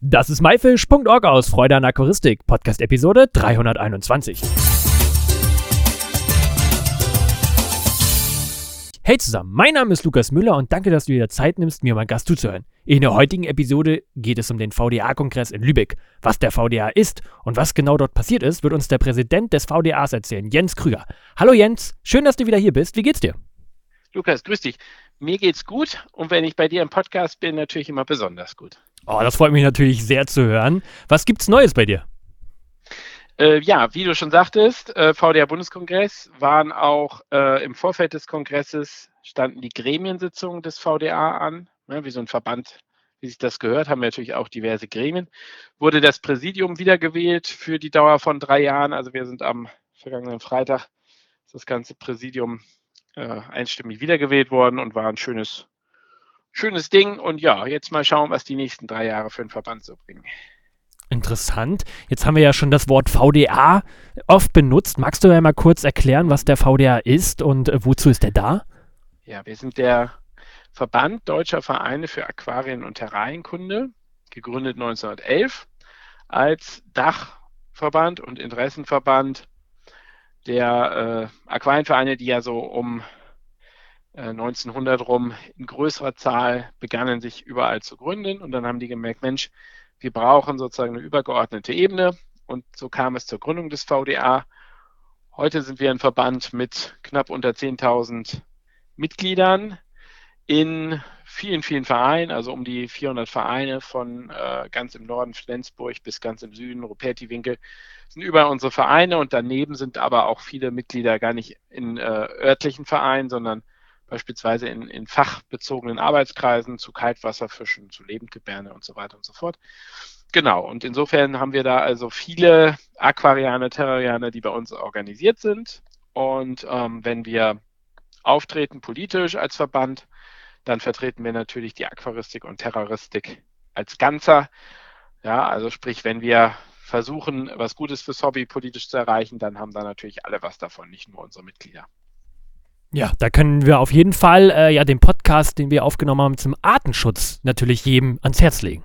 Das ist myfish.org aus Freude an Aquaristik, Podcast-Episode 321. Hey zusammen, mein Name ist Lukas Müller und danke, dass du dir Zeit nimmst, mir mein Gast zuzuhören. In der heutigen Episode geht es um den VDA-Kongress in Lübeck. Was der VDA ist und was genau dort passiert ist, wird uns der Präsident des VDAs erzählen, Jens Krüger. Hallo Jens, schön, dass du wieder hier bist. Wie geht's dir? Lukas, grüß dich. Mir geht's gut und wenn ich bei dir im Podcast bin, natürlich immer besonders gut. Oh, das freut mich natürlich sehr zu hören. Was gibt's Neues bei dir? Äh, ja, wie du schon sagtest, äh, VDA-Bundeskongress waren auch äh, im Vorfeld des Kongresses standen die Gremiensitzungen des VDA an, ne, wie so ein Verband, wie sich das gehört, haben wir natürlich auch diverse Gremien. Wurde das Präsidium wiedergewählt für die Dauer von drei Jahren. Also wir sind am vergangenen Freitag das ganze Präsidium äh, einstimmig wiedergewählt worden und war ein schönes schönes Ding. Und ja, jetzt mal schauen, was die nächsten drei Jahre für den Verband so bringen. Interessant. Jetzt haben wir ja schon das Wort VDA oft benutzt. Magst du ja mal kurz erklären, was der VDA ist und äh, wozu ist er da? Ja, wir sind der Verband Deutscher Vereine für Aquarien- und Terrarienkunde, gegründet 1911 als Dachverband und Interessenverband der äh, Aquarienvereine, die ja so um 1900 äh, rum in größerer Zahl begannen sich überall zu gründen. Und dann haben die gemerkt, Mensch, wir brauchen sozusagen eine übergeordnete Ebene. Und so kam es zur Gründung des VDA. Heute sind wir ein Verband mit knapp unter 10.000 Mitgliedern in vielen, vielen Vereinen, also um die 400 Vereine von äh, ganz im Norden Flensburg bis ganz im Süden, Ruperti-Winkel, sind überall unsere Vereine. Und daneben sind aber auch viele Mitglieder gar nicht in äh, örtlichen Vereinen, sondern beispielsweise in, in fachbezogenen Arbeitskreisen zu Kaltwasserfischen, zu Lebendgebärne und so weiter und so fort. Genau, und insofern haben wir da also viele Aquarianer, Terrarianer, die bei uns organisiert sind. Und ähm, wenn wir auftreten politisch als Verband, dann vertreten wir natürlich die Aquaristik und Terroristik als Ganzer. Ja, also sprich, wenn wir versuchen, was Gutes fürs Hobby politisch zu erreichen, dann haben da natürlich alle was davon, nicht nur unsere Mitglieder. Ja, da können wir auf jeden Fall äh, ja den Podcast, den wir aufgenommen haben zum Artenschutz, natürlich jedem ans Herz legen.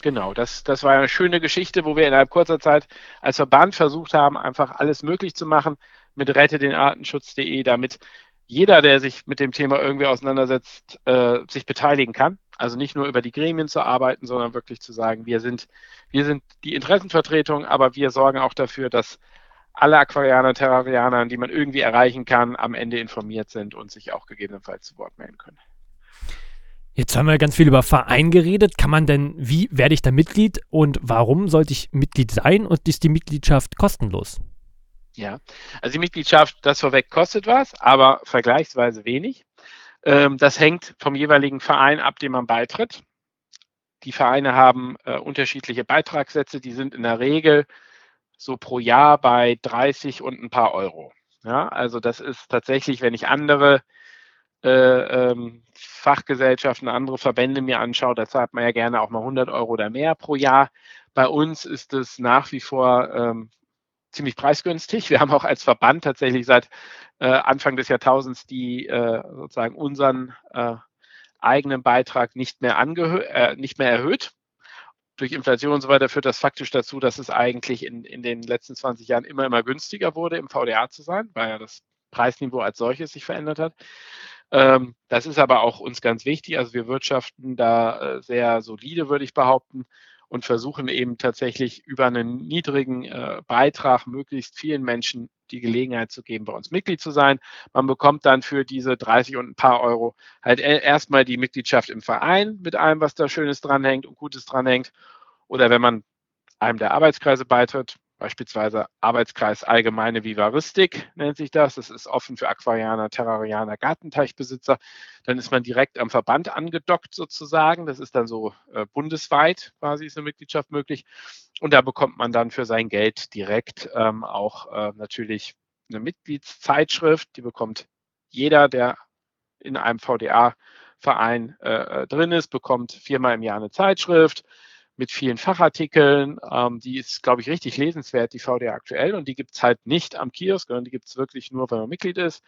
Genau, das, das war eine schöne Geschichte, wo wir innerhalb kurzer Zeit als Verband versucht haben, einfach alles möglich zu machen mit rettedenartenschutz.de, damit jeder, der sich mit dem Thema irgendwie auseinandersetzt, äh, sich beteiligen kann. Also nicht nur über die Gremien zu arbeiten, sondern wirklich zu sagen, wir sind, wir sind die Interessenvertretung, aber wir sorgen auch dafür, dass alle Aquarianer, Terrarianer, die man irgendwie erreichen kann, am Ende informiert sind und sich auch gegebenenfalls zu Wort melden können. Jetzt haben wir ganz viel über Verein geredet. Kann man denn, wie werde ich da Mitglied und warum sollte ich Mitglied sein und ist die Mitgliedschaft kostenlos? Ja, also die Mitgliedschaft, das vorweg kostet was, aber vergleichsweise wenig. Ähm, das hängt vom jeweiligen Verein ab, dem man beitritt. Die Vereine haben äh, unterschiedliche Beitragssätze, die sind in der Regel so pro Jahr bei 30 und ein paar Euro. Ja, also das ist tatsächlich, wenn ich andere äh, ähm, Fachgesellschaften, andere Verbände mir anschaue, da zahlt man ja gerne auch mal 100 Euro oder mehr pro Jahr. Bei uns ist es nach wie vor ähm, ziemlich preisgünstig. Wir haben auch als Verband tatsächlich seit äh, Anfang des Jahrtausends die äh, sozusagen unseren äh, eigenen Beitrag nicht mehr, äh, nicht mehr erhöht durch Inflation und so weiter führt das faktisch dazu, dass es eigentlich in, in den letzten 20 Jahren immer, immer günstiger wurde, im VDA zu sein, weil ja das Preisniveau als solches sich verändert hat. Ähm, das ist aber auch uns ganz wichtig. Also wir wirtschaften da äh, sehr solide, würde ich behaupten, und versuchen eben tatsächlich über einen niedrigen äh, Beitrag möglichst vielen Menschen die Gelegenheit zu geben, bei uns Mitglied zu sein. Man bekommt dann für diese 30 und ein paar Euro halt e-, erstmal die Mitgliedschaft im Verein mit allem, was da Schönes dranhängt und Gutes dranhängt. Oder wenn man einem der Arbeitskreise beitritt, beispielsweise Arbeitskreis Allgemeine Vivaristik nennt sich das. Das ist offen für Aquarianer, Terrarianer, Gartenteichbesitzer. Dann ist man direkt am Verband angedockt sozusagen. Das ist dann so äh, bundesweit quasi ist eine Mitgliedschaft möglich. Und da bekommt man dann für sein Geld direkt ähm, auch äh, natürlich eine Mitgliedszeitschrift. Die bekommt jeder, der in einem VDA-Verein äh, äh, drin ist, bekommt viermal im Jahr eine Zeitschrift mit vielen Fachartikeln. Ähm, die ist, glaube ich, richtig lesenswert, die VDA aktuell. Und die gibt es halt nicht am Kiosk, sondern die gibt es wirklich nur, wenn man Mitglied ist.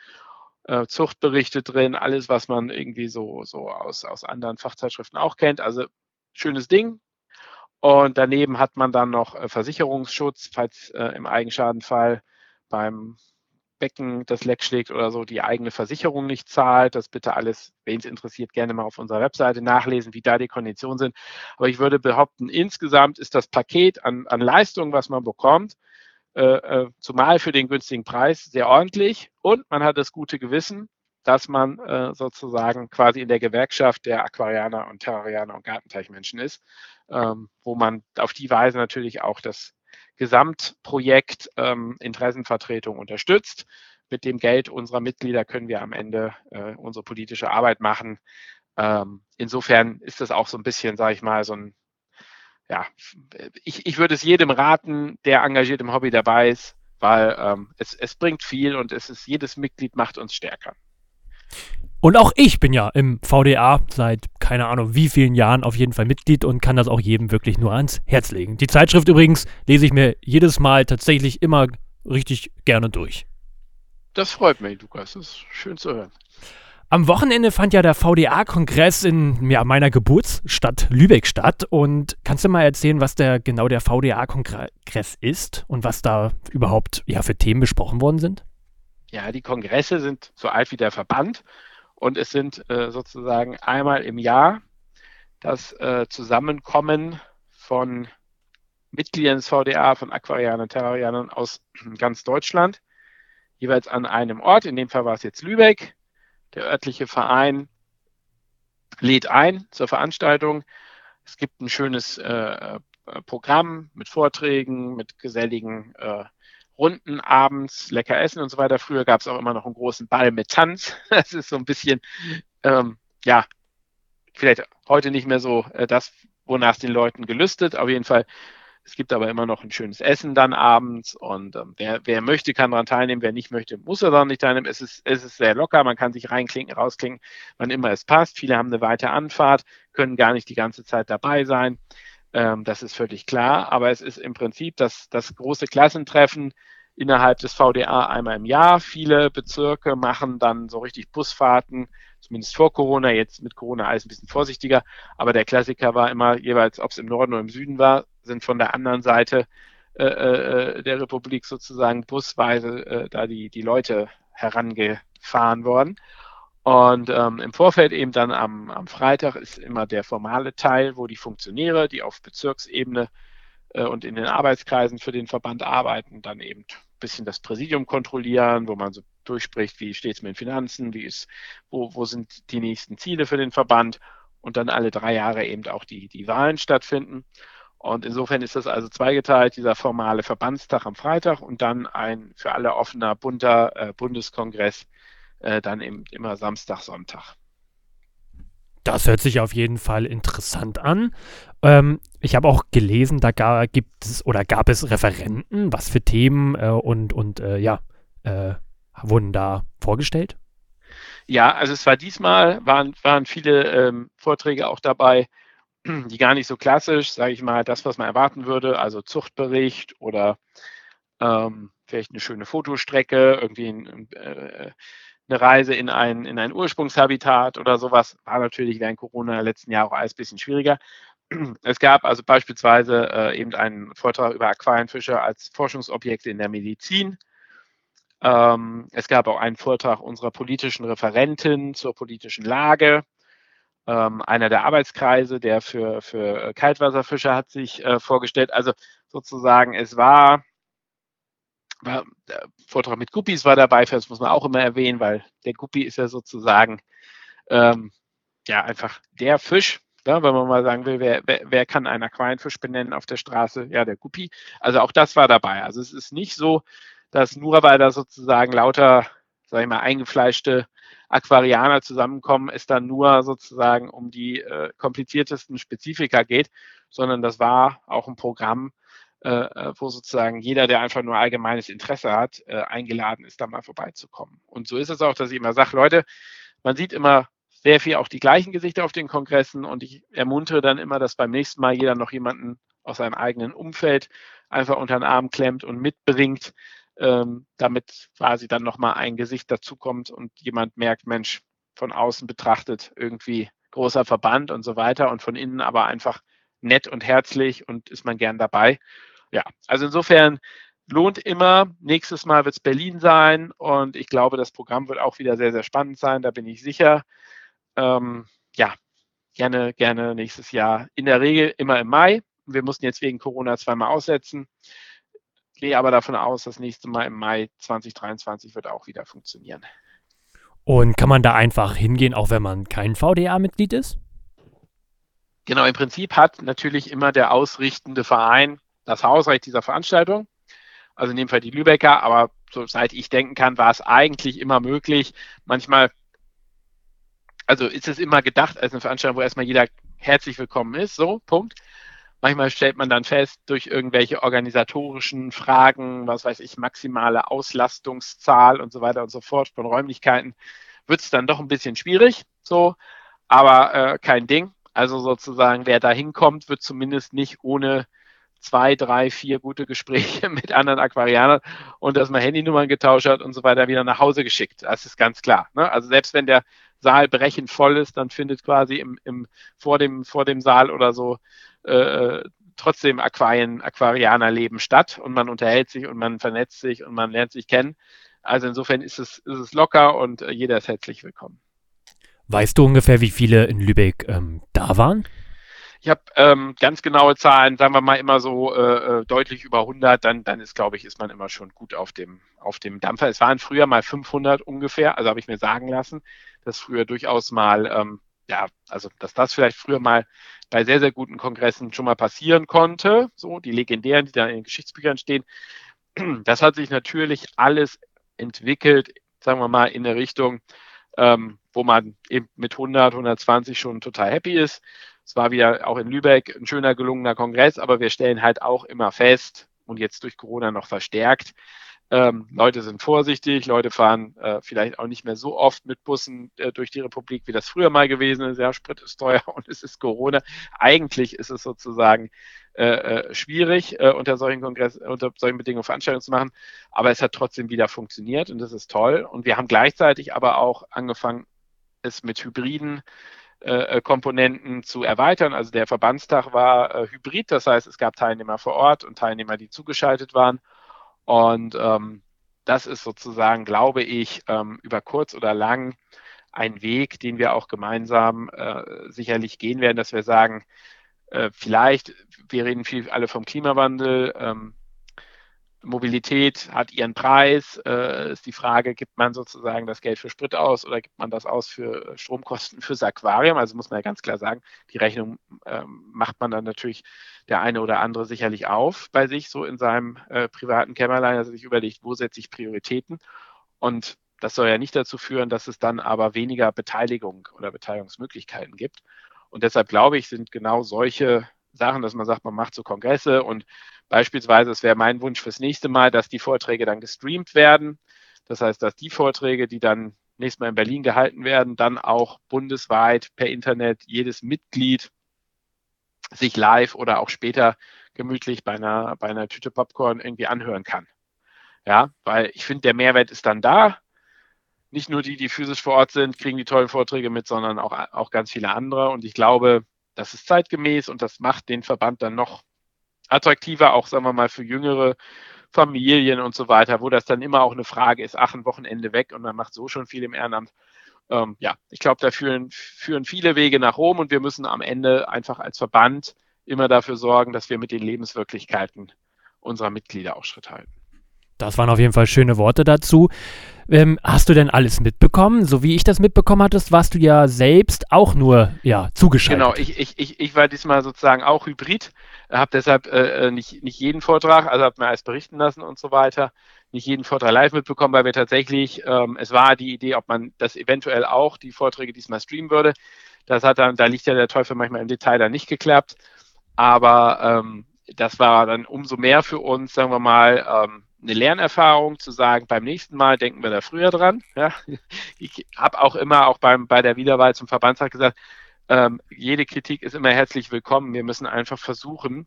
Äh, Zuchtberichte drin, alles, was man irgendwie so, so aus, aus anderen Fachzeitschriften auch kennt. Also schönes Ding. Und daneben hat man dann noch äh, Versicherungsschutz, falls äh, im Eigenschadenfall beim Becken das Leck schlägt oder so, die eigene Versicherung nicht zahlt. Das bitte alles, wen es interessiert, gerne mal auf unserer Webseite nachlesen, wie da die Konditionen sind. Aber ich würde behaupten, insgesamt ist das Paket an, an Leistungen, was man bekommt, äh, äh, zumal für den günstigen Preis, sehr ordentlich. Und man hat das gute Gewissen, dass man äh, sozusagen quasi in der Gewerkschaft der Aquarianer und Terrarianer und Gartenteichmenschen ist, ähm, wo man auf die Weise natürlich auch das Gesamtprojekt ähm, Interessenvertretung unterstützt. Mit dem Geld unserer Mitglieder können wir am Ende äh, unsere politische Arbeit machen. Ähm, insofern ist das auch so ein bisschen, sage ich mal, so ein, ja, ich, ich würde es jedem raten, der engagiert im Hobby dabei ist, weil ähm, es, es bringt viel und es ist, jedes Mitglied macht uns stärker. Und auch ich bin ja im VDA seit keine Ahnung wie vielen Jahren auf jeden Fall Mitglied und kann das auch jedem wirklich nur ans Herz legen. Die Zeitschrift übrigens lese ich mir jedes Mal tatsächlich immer richtig gerne durch. Das freut mich, Lukas. Das ist schön zu hören. Am Wochenende fand ja der VDA-Kongress in ja, meiner Geburtsstadt Lübeck statt. Und kannst du mal erzählen, was der genau der VDA-Kongress ist und was da überhaupt ja, für Themen besprochen worden sind? Ja, die Kongresse sind so alt wie der Verband und es sind äh, sozusagen einmal im Jahr das äh, Zusammenkommen von Mitgliedern des VDA, von Aquarianern, Terrarianern aus ganz Deutschland, jeweils an einem Ort. In dem Fall war es jetzt Lübeck. Der örtliche Verein lädt ein zur Veranstaltung. Es gibt ein schönes äh, Programm mit Vorträgen, mit geselligen äh, Runden abends, lecker essen und so weiter. Früher gab es auch immer noch einen großen Ball mit Tanz. Das ist so ein bisschen, ähm, ja, vielleicht heute nicht mehr so äh, das, wonach es den Leuten gelüstet. Auf jeden Fall, es gibt aber immer noch ein schönes Essen dann abends und ähm, wer, wer möchte, kann daran teilnehmen. Wer nicht möchte, muss er dann nicht teilnehmen. Es ist, es ist sehr locker, man kann sich reinklinken, rausklinken, wann immer es passt. Viele haben eine weite Anfahrt, können gar nicht die ganze Zeit dabei sein. Ähm, das ist völlig klar. Aber es ist im Prinzip das, das große Klassentreffen innerhalb des VDA einmal im Jahr. Viele Bezirke machen dann so richtig Busfahrten, zumindest vor Corona, jetzt mit Corona alles ein bisschen vorsichtiger. Aber der Klassiker war immer jeweils, ob es im Norden oder im Süden war, sind von der anderen Seite äh, äh, der Republik sozusagen busweise äh, da die, die Leute herangefahren worden. Und ähm, im Vorfeld eben dann am, am Freitag ist immer der formale Teil, wo die Funktionäre, die auf Bezirksebene äh, und in den Arbeitskreisen für den Verband arbeiten, dann eben ein bisschen das Präsidium kontrollieren, wo man so durchspricht, wie steht es mit den Finanzen, wie ist, wo, wo sind die nächsten Ziele für den Verband und dann alle drei Jahre eben auch die, die Wahlen stattfinden. Und insofern ist das also zweigeteilt, dieser formale Verbandstag am Freitag und dann ein für alle offener, bunter äh, Bundeskongress äh, dann eben immer Samstag, Sonntag. Das hört sich auf jeden Fall interessant an. Ähm, ich habe auch gelesen, da gar, gibt es oder gab es Referenten, was für Themen äh, und, und äh, ja, äh, wurden da vorgestellt? Ja, also es war diesmal, waren, waren viele ähm, Vorträge auch dabei, die gar nicht so klassisch, sage ich mal, das, was man erwarten würde, also Zuchtbericht oder ähm, vielleicht eine schöne Fotostrecke, irgendwie ein, äh, eine Reise in ein, in ein Ursprungshabitat oder sowas. War natürlich während Corona letzten Jahre auch alles ein bisschen schwieriger. Es gab also beispielsweise äh, eben einen Vortrag über Aquarienfische als Forschungsobjekte in der Medizin. Ähm, es gab auch einen Vortrag unserer politischen Referentin zur politischen Lage. Ähm, einer der Arbeitskreise, der für, für Kaltwasserfische hat sich äh, vorgestellt. Also sozusagen, es war war, der Vortrag mit Guppies war dabei, das muss man auch immer erwähnen, weil der Guppi ist ja sozusagen ähm, ja einfach der Fisch, ja, wenn man mal sagen will, wer, wer, wer kann einen Aquarienfisch benennen auf der Straße? Ja, der Guppi. Also auch das war dabei. Also es ist nicht so, dass nur weil da sozusagen lauter, sag ich mal, eingefleischte Aquarianer zusammenkommen, es dann nur sozusagen um die äh, kompliziertesten Spezifika geht, sondern das war auch ein Programm, äh, wo sozusagen jeder, der einfach nur allgemeines Interesse hat, äh, eingeladen ist, da mal vorbeizukommen. Und so ist es auch, dass ich immer sage, Leute, man sieht immer sehr viel auch die gleichen Gesichter auf den Kongressen und ich ermuntere dann immer, dass beim nächsten Mal jeder noch jemanden aus seinem eigenen Umfeld einfach unter den Arm klemmt und mitbringt, ähm, damit quasi dann nochmal ein Gesicht dazukommt und jemand merkt, Mensch, von außen betrachtet irgendwie großer Verband und so weiter und von innen aber einfach nett und herzlich und ist man gern dabei. Ja, also insofern lohnt immer. Nächstes Mal wird es Berlin sein und ich glaube, das Programm wird auch wieder sehr, sehr spannend sein, da bin ich sicher. Ähm, ja, gerne, gerne nächstes Jahr. In der Regel immer im Mai. Wir mussten jetzt wegen Corona zweimal aussetzen. Gehe aber davon aus, das nächste Mal im Mai 2023 wird auch wieder funktionieren. Und kann man da einfach hingehen, auch wenn man kein VDA-Mitglied ist? Genau, im Prinzip hat natürlich immer der ausrichtende Verein das Hausrecht dieser Veranstaltung. Also in dem Fall die Lübecker, aber so seit ich denken kann, war es eigentlich immer möglich. Manchmal, also ist es immer gedacht als eine Veranstaltung, wo erstmal jeder herzlich willkommen ist, so, Punkt. Manchmal stellt man dann fest, durch irgendwelche organisatorischen Fragen, was weiß ich, maximale Auslastungszahl und so weiter und so fort von Räumlichkeiten, wird es dann doch ein bisschen schwierig. So, aber äh, kein Ding. Also sozusagen, wer da hinkommt, wird zumindest nicht ohne zwei, drei, vier gute Gespräche mit anderen Aquarianern und dass man Handynummern getauscht hat und so weiter wieder nach Hause geschickt. Das ist ganz klar. Ne? Also selbst wenn der Saal brechend voll ist, dann findet quasi im, im, vor, dem, vor dem Saal oder so äh, trotzdem Aquarien, Aquarianerleben statt und man unterhält sich und man vernetzt sich und man lernt sich kennen. Also insofern ist es, ist es locker und äh, jeder ist herzlich willkommen. Weißt du ungefähr, wie viele in Lübeck ähm, da waren? Ich habe ähm, ganz genaue Zahlen, sagen wir mal immer so äh, äh deutlich über 100, dann, dann ist, glaube ich, ist man immer schon gut auf dem, auf dem Dampfer. Es waren früher mal 500 ungefähr, also habe ich mir sagen lassen, dass früher durchaus mal, ähm, ja, also dass das vielleicht früher mal bei sehr, sehr guten Kongressen schon mal passieren konnte, so die legendären, die da in den Geschichtsbüchern stehen. Das hat sich natürlich alles entwickelt, sagen wir mal, in eine Richtung, ähm, wo man eben mit 100, 120 schon total happy ist. Es war wieder auch in Lübeck ein schöner, gelungener Kongress, aber wir stellen halt auch immer fest und jetzt durch Corona noch verstärkt, ähm, Leute sind vorsichtig, Leute fahren äh, vielleicht auch nicht mehr so oft mit Bussen äh, durch die Republik, wie das früher mal gewesen ist. Ja, Sprit ist teuer und es ist Corona. Eigentlich ist es sozusagen äh, äh schwierig, äh, unter solchen Kongress, unter solchen Bedingungen Veranstaltungen zu machen, aber es hat trotzdem wieder funktioniert und das ist toll. Und wir haben gleichzeitig aber auch angefangen, es mit Hybriden äh, äh, Komponenten zu erweitern. Also der Verbandstag war äh, hybrid, das heißt, es gab Teilnehmer vor Ort und Teilnehmer, die zugeschaltet waren. Und ähm, das ist sozusagen, glaube ich, ähm, über kurz oder lang ein Weg, den wir auch gemeinsam äh, sicherlich gehen werden, dass wir sagen, äh, vielleicht, wir reden viel alle vom Klimawandel, ähm, Mobilität hat ihren Preis. Äh, ist die Frage, gibt man sozusagen das Geld für Sprit aus oder gibt man das aus für Stromkosten fürs Aquarium? Also muss man ja ganz klar sagen, die Rechnung äh, macht man dann natürlich der eine oder andere sicherlich auf bei sich, so in seinem äh, privaten Kämmerlein, also sich überlegt, wo setze ich Prioritäten. Und das soll ja nicht dazu führen, dass es dann aber weniger Beteiligung oder Beteiligungsmöglichkeiten gibt. Und deshalb glaube ich, sind genau solche Sachen, dass man sagt, man macht so Kongresse und beispielsweise, es wäre mein Wunsch fürs nächste Mal, dass die Vorträge dann gestreamt werden. Das heißt, dass die Vorträge, die dann nächstes Mal in Berlin gehalten werden, dann auch bundesweit per Internet jedes Mitglied sich live oder auch später gemütlich bei einer, bei einer Tüte Popcorn irgendwie anhören kann. Ja, weil ich finde, der Mehrwert ist dann da. Nicht nur die, die physisch vor Ort sind, kriegen die tollen Vorträge mit, sondern auch, auch ganz viele andere. Und ich glaube, das ist zeitgemäß und das macht den Verband dann noch attraktiver, auch sagen wir mal für jüngere Familien und so weiter, wo das dann immer auch eine Frage ist, ach, ein Wochenende weg und man macht so schon viel im Ehrenamt. Ähm, ja, ich glaube, da führen, führen viele Wege nach Rom und wir müssen am Ende einfach als Verband immer dafür sorgen, dass wir mit den Lebenswirklichkeiten unserer Mitglieder auch Schritt halten. Das waren auf jeden Fall schöne Worte dazu. Ähm, hast du denn alles mitbekommen? So wie ich das mitbekommen hattest, warst du ja selbst auch nur ja, zugeschaltet. Genau, ich, ich, ich, ich war diesmal sozusagen auch hybrid, habe deshalb äh, äh, nicht, nicht jeden Vortrag, also habe mir alles berichten lassen und so weiter, nicht jeden Vortrag live mitbekommen, weil wir tatsächlich, ähm, es war die Idee, ob man das eventuell auch, die Vorträge diesmal streamen würde. Das hat dann, da liegt ja der Teufel manchmal im Detail dann nicht geklappt. Aber ähm, das war dann umso mehr für uns, sagen wir mal, ähm, eine Lernerfahrung zu sagen, beim nächsten Mal denken wir da früher dran. Ja. Ich habe auch immer, auch beim, bei der Wiederwahl zum Verbandstag gesagt, ähm, jede Kritik ist immer herzlich willkommen. Wir müssen einfach versuchen,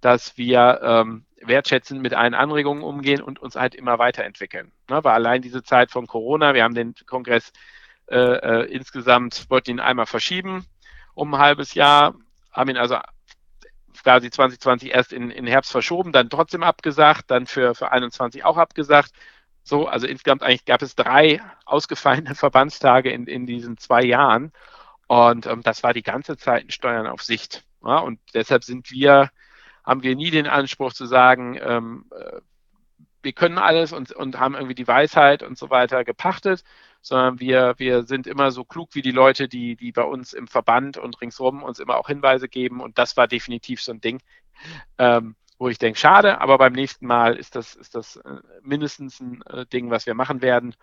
dass wir ähm, wertschätzend mit allen Anregungen umgehen und uns halt immer weiterentwickeln. Ne, weil allein diese Zeit von Corona, wir haben den Kongress äh, äh, insgesamt, wollten ihn einmal verschieben um ein halbes Jahr, haben ihn also quasi 2020 erst in, in Herbst verschoben, dann trotzdem abgesagt, dann für, für 21 auch abgesagt. So, also insgesamt eigentlich gab es drei ausgefallene Verbandstage in, in diesen zwei Jahren. Und ähm, das war die ganze Zeit ein Steuern auf Sicht. Ja, und deshalb sind wir, haben wir nie den Anspruch zu sagen, ähm, äh, wir können alles und, und haben irgendwie die Weisheit und so weiter gepachtet, sondern wir, wir sind immer so klug wie die Leute, die, die bei uns im Verband und ringsrum uns immer auch Hinweise geben. Und das war definitiv so ein Ding, ähm, wo ich denke, schade, aber beim nächsten Mal ist das, ist das äh, mindestens ein äh, Ding, was wir machen werden.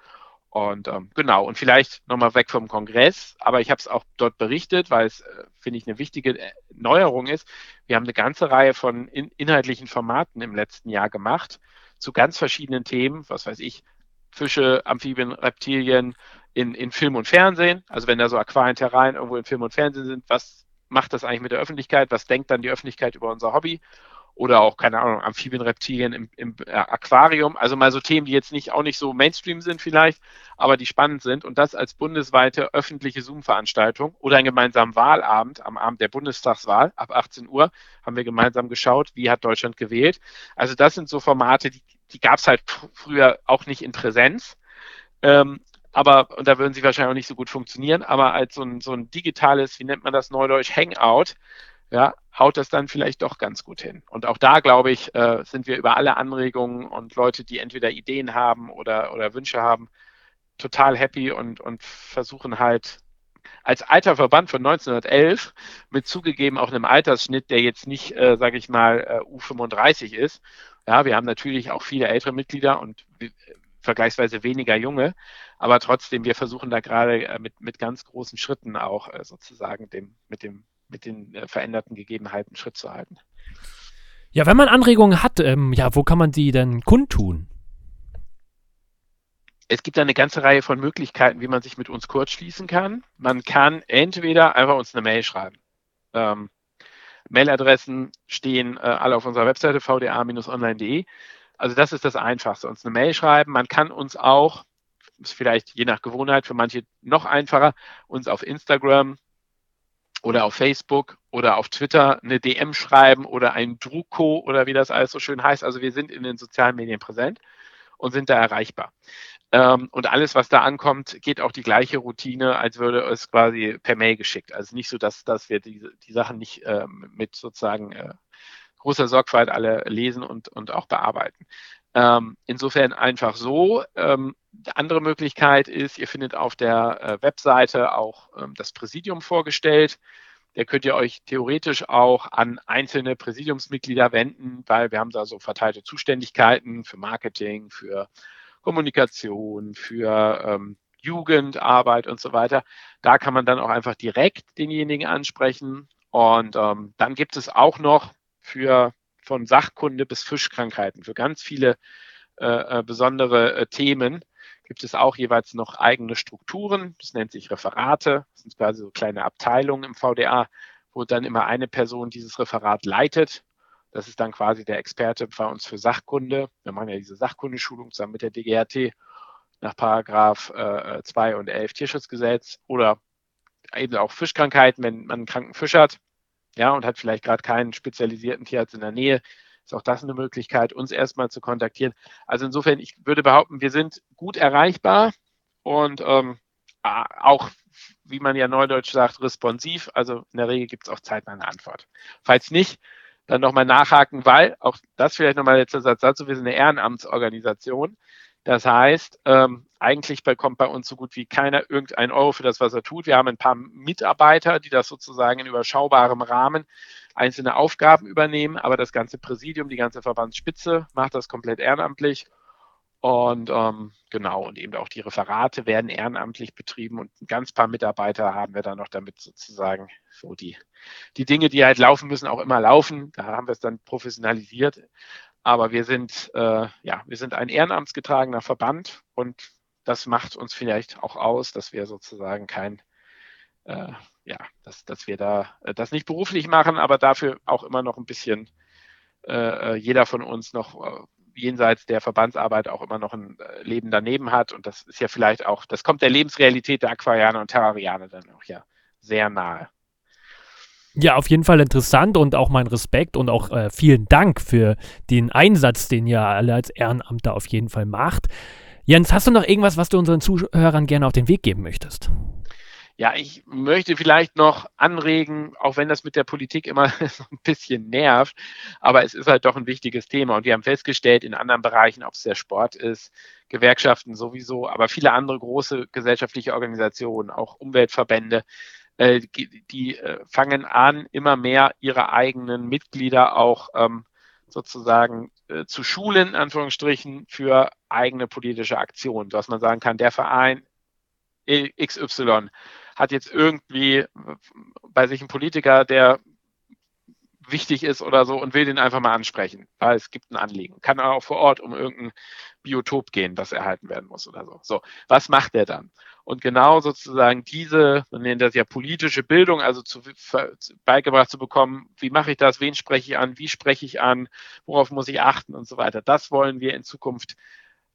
Und ähm, genau, und vielleicht nochmal weg vom Kongress, aber ich habe es auch dort berichtet, weil es, äh, finde ich, eine wichtige äh, Neuerung ist. Wir haben eine ganze Reihe von in, inhaltlichen Formaten im letzten Jahr gemacht zu ganz verschiedenen Themen, was weiß ich, Fische, Amphibien, Reptilien in, in Film und Fernsehen. Also wenn da so Aquarienterrein irgendwo in Film und Fernsehen sind, was macht das eigentlich mit der Öffentlichkeit? Was denkt dann die Öffentlichkeit über unser Hobby? oder auch, keine Ahnung, Amphibien, Reptilien im, im äh, Aquarium. Also mal so Themen, die jetzt nicht auch nicht so Mainstream sind vielleicht, aber die spannend sind. Und das als bundesweite öffentliche Zoom-Veranstaltung oder einen gemeinsamen Wahlabend am Abend der Bundestagswahl ab 18 Uhr haben wir gemeinsam geschaut, wie hat Deutschland gewählt. Also das sind so Formate, die, die gab es halt früher auch nicht in Präsenz. Ähm, aber, und da würden sie wahrscheinlich auch nicht so gut funktionieren, aber als so ein, so ein digitales, wie nennt man das neudeutsch, Hangout, ja, haut das dann vielleicht doch ganz gut hin. Und auch da, glaube ich, äh, sind wir über alle Anregungen und Leute, die entweder Ideen haben oder, oder Wünsche haben, total happy und, und versuchen halt als alter Verband von 1911 mit zugegeben auch einem Altersschnitt, der jetzt nicht, äh, sage ich mal, äh, U35 ist. Ja, wir haben natürlich auch viele ältere Mitglieder und vergleichsweise weniger junge, aber trotzdem, wir versuchen da gerade äh, mit, mit ganz großen Schritten auch äh, sozusagen dem, mit dem mit den äh, veränderten Gegebenheiten Schritt zu halten. Ja, wenn man Anregungen hat, ähm, ja, wo kann man die denn kundtun? Es gibt eine ganze Reihe von Möglichkeiten, wie man sich mit uns kurzschließen kann. Man kann entweder einfach uns eine Mail schreiben. Ähm, Mailadressen stehen äh, alle auf unserer Webseite vda-online.de. Also das ist das Einfachste. Uns eine Mail schreiben. Man kann uns auch, ist vielleicht je nach Gewohnheit für manche noch einfacher, uns auf Instagram oder auf Facebook oder auf Twitter eine DM schreiben oder ein Druko oder wie das alles so schön heißt. Also wir sind in den sozialen Medien präsent und sind da erreichbar. Ähm, und alles, was da ankommt, geht auch die gleiche Routine, als würde es quasi per Mail geschickt. Also nicht so, dass, dass wir die, die Sachen nicht ähm, mit sozusagen äh, großer Sorgfalt alle lesen und, und auch bearbeiten. Ähm, insofern einfach so. Ähm, andere Möglichkeit ist, ihr findet auf der äh, Webseite auch ähm, das Präsidium vorgestellt. Da könnt ihr euch theoretisch auch an einzelne Präsidiumsmitglieder wenden, weil wir haben da so verteilte Zuständigkeiten für Marketing, für Kommunikation, für ähm, Jugendarbeit und so weiter. Da kann man dann auch einfach direkt denjenigen ansprechen. Und ähm, dann gibt es auch noch für von Sachkunde bis Fischkrankheiten, für ganz viele äh, äh besondere äh, Themen gibt es auch jeweils noch eigene Strukturen. Das nennt sich Referate. Das sind quasi so kleine Abteilungen im VDA, wo dann immer eine Person dieses Referat leitet. Das ist dann quasi der Experte bei uns für Sachkunde. Wir machen ja diese Sachkundeschulung zusammen mit der DGRT nach Paragraph äh, 2 und 11 Tierschutzgesetz oder eben auch Fischkrankheiten, wenn man einen kranken Fisch hat, ja, und hat vielleicht gerade keinen spezialisierten Tierarzt in der Nähe, ist auch das eine Möglichkeit, uns erstmal zu kontaktieren. Also insofern, ich würde behaupten, wir sind gut erreichbar und ähm, auch, wie man ja neudeutsch sagt, responsiv. Also in der Regel gibt es auch zeitnah eine Antwort. Falls nicht, dann nochmal nachhaken, weil auch das vielleicht nochmal letzter Satz dazu, wir sind eine Ehrenamtsorganisation. Das heißt, ähm, eigentlich bekommt bei uns so gut wie keiner irgendeinen Euro für das, was er tut. Wir haben ein paar Mitarbeiter, die das sozusagen in überschaubarem Rahmen einzelne Aufgaben übernehmen, aber das ganze Präsidium, die ganze Verbandsspitze macht das komplett ehrenamtlich. Und ähm, genau, und eben auch die Referate werden ehrenamtlich betrieben und ein ganz paar Mitarbeiter haben wir dann noch damit sozusagen so die, die Dinge, die halt laufen müssen, auch immer laufen. Da haben wir es dann professionalisiert. Aber wir sind, äh, ja, wir sind ein ehrenamtsgetragener Verband und das macht uns vielleicht auch aus, dass wir sozusagen kein äh, ja, dass, dass wir da äh, das nicht beruflich machen, aber dafür auch immer noch ein bisschen äh, äh, jeder von uns noch äh, jenseits der Verbandsarbeit auch immer noch ein äh, Leben daneben hat. Und das ist ja vielleicht auch, das kommt der Lebensrealität der Aquarianer und Terrarianer dann auch ja sehr nahe. Ja, auf jeden Fall interessant und auch mein Respekt und auch äh, vielen Dank für den Einsatz, den ihr alle als Ehrenamter auf jeden Fall macht. Jens, hast du noch irgendwas, was du unseren Zuhörern gerne auf den Weg geben möchtest? Ja, ich möchte vielleicht noch anregen, auch wenn das mit der Politik immer so ein bisschen nervt, aber es ist halt doch ein wichtiges Thema. Und wir haben festgestellt, in anderen Bereichen, ob es der Sport ist, Gewerkschaften sowieso, aber viele andere große gesellschaftliche Organisationen, auch Umweltverbände, äh, die äh, fangen an, immer mehr ihre eigenen Mitglieder auch ähm, sozusagen äh, zu schulen, Anführungsstrichen, für eigene politische Aktionen, dass man sagen kann, der Verein XY hat jetzt irgendwie bei sich einen Politiker, der wichtig ist oder so und will den einfach mal ansprechen, weil es gibt ein Anliegen. Kann auch vor Ort um irgendein Biotop gehen, das erhalten werden muss oder so. So, was macht er dann? Und genau sozusagen diese, man nennt das ja politische Bildung, also zu, beigebracht zu bekommen, wie mache ich das, wen spreche ich an, wie spreche ich an, worauf muss ich achten und so weiter. Das wollen wir in Zukunft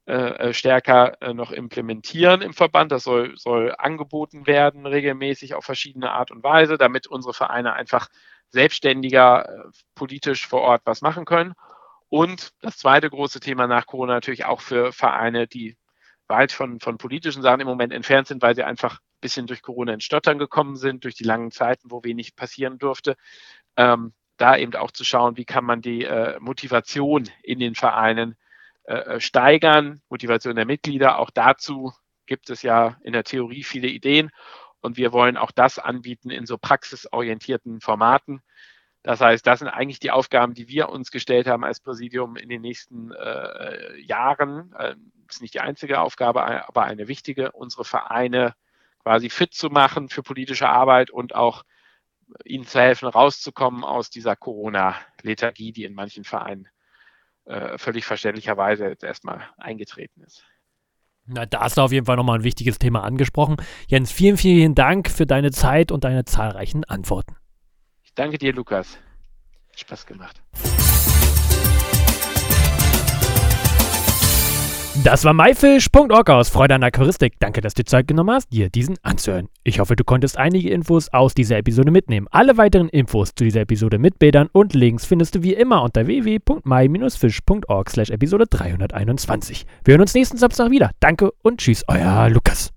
äh, äh, stärker äh, noch implementieren im Verband. Das soll, soll angeboten werden, regelmäßig auf verschiedene Art und Weise, damit unsere Vereine einfach selbstständiger politisch vor Ort was machen können. Und das zweite große Thema nach Corona natürlich auch für Vereine, die weit von, von politischen Sachen im Moment entfernt sind, weil sie einfach ein bisschen durch Corona in Stottern gekommen sind, durch die langen Zeiten, wo wenig passieren durfte. Ähm, da eben auch zu schauen, wie kann man die äh, Motivation in den Vereinen äh, äh, steigern, Motivation der Mitglieder. Auch dazu gibt es ja in der Theorie viele Ideen und wir wollen auch das anbieten in so praxisorientierten Formaten. Das heißt, das sind eigentlich die Aufgaben, die wir uns gestellt haben als Präsidium in den nächsten äh, Jahren. Ähm, ist nicht die einzige Aufgabe, aber eine wichtige, unsere Vereine quasi fit zu machen für politische Arbeit und auch ihnen zu helfen, rauszukommen aus dieser Corona-Lethargie, die in manchen Vereinen äh, völlig verständlicherweise jetzt erstmal eingetreten ist. Na, da hast du auf jeden Fall nochmal ein wichtiges Thema angesprochen. Jens, vielen, vielen Dank für deine Zeit und deine zahlreichen Antworten. Ich danke dir, Lukas. Spaß gemacht. Das war myfish.org aus Freude an Aquaristik. Danke, dass du Zeit genommen hast, dir diesen anzuhören. Ich hoffe, du konntest einige Infos aus dieser Episode mitnehmen. Alle weiteren Infos zu dieser Episode mit Bildern und Links findest du wie immer unter www.my-fish.org slash Episode 321. Wir hören uns nächsten Samstag wieder. Danke und tschüss, euer Lukas.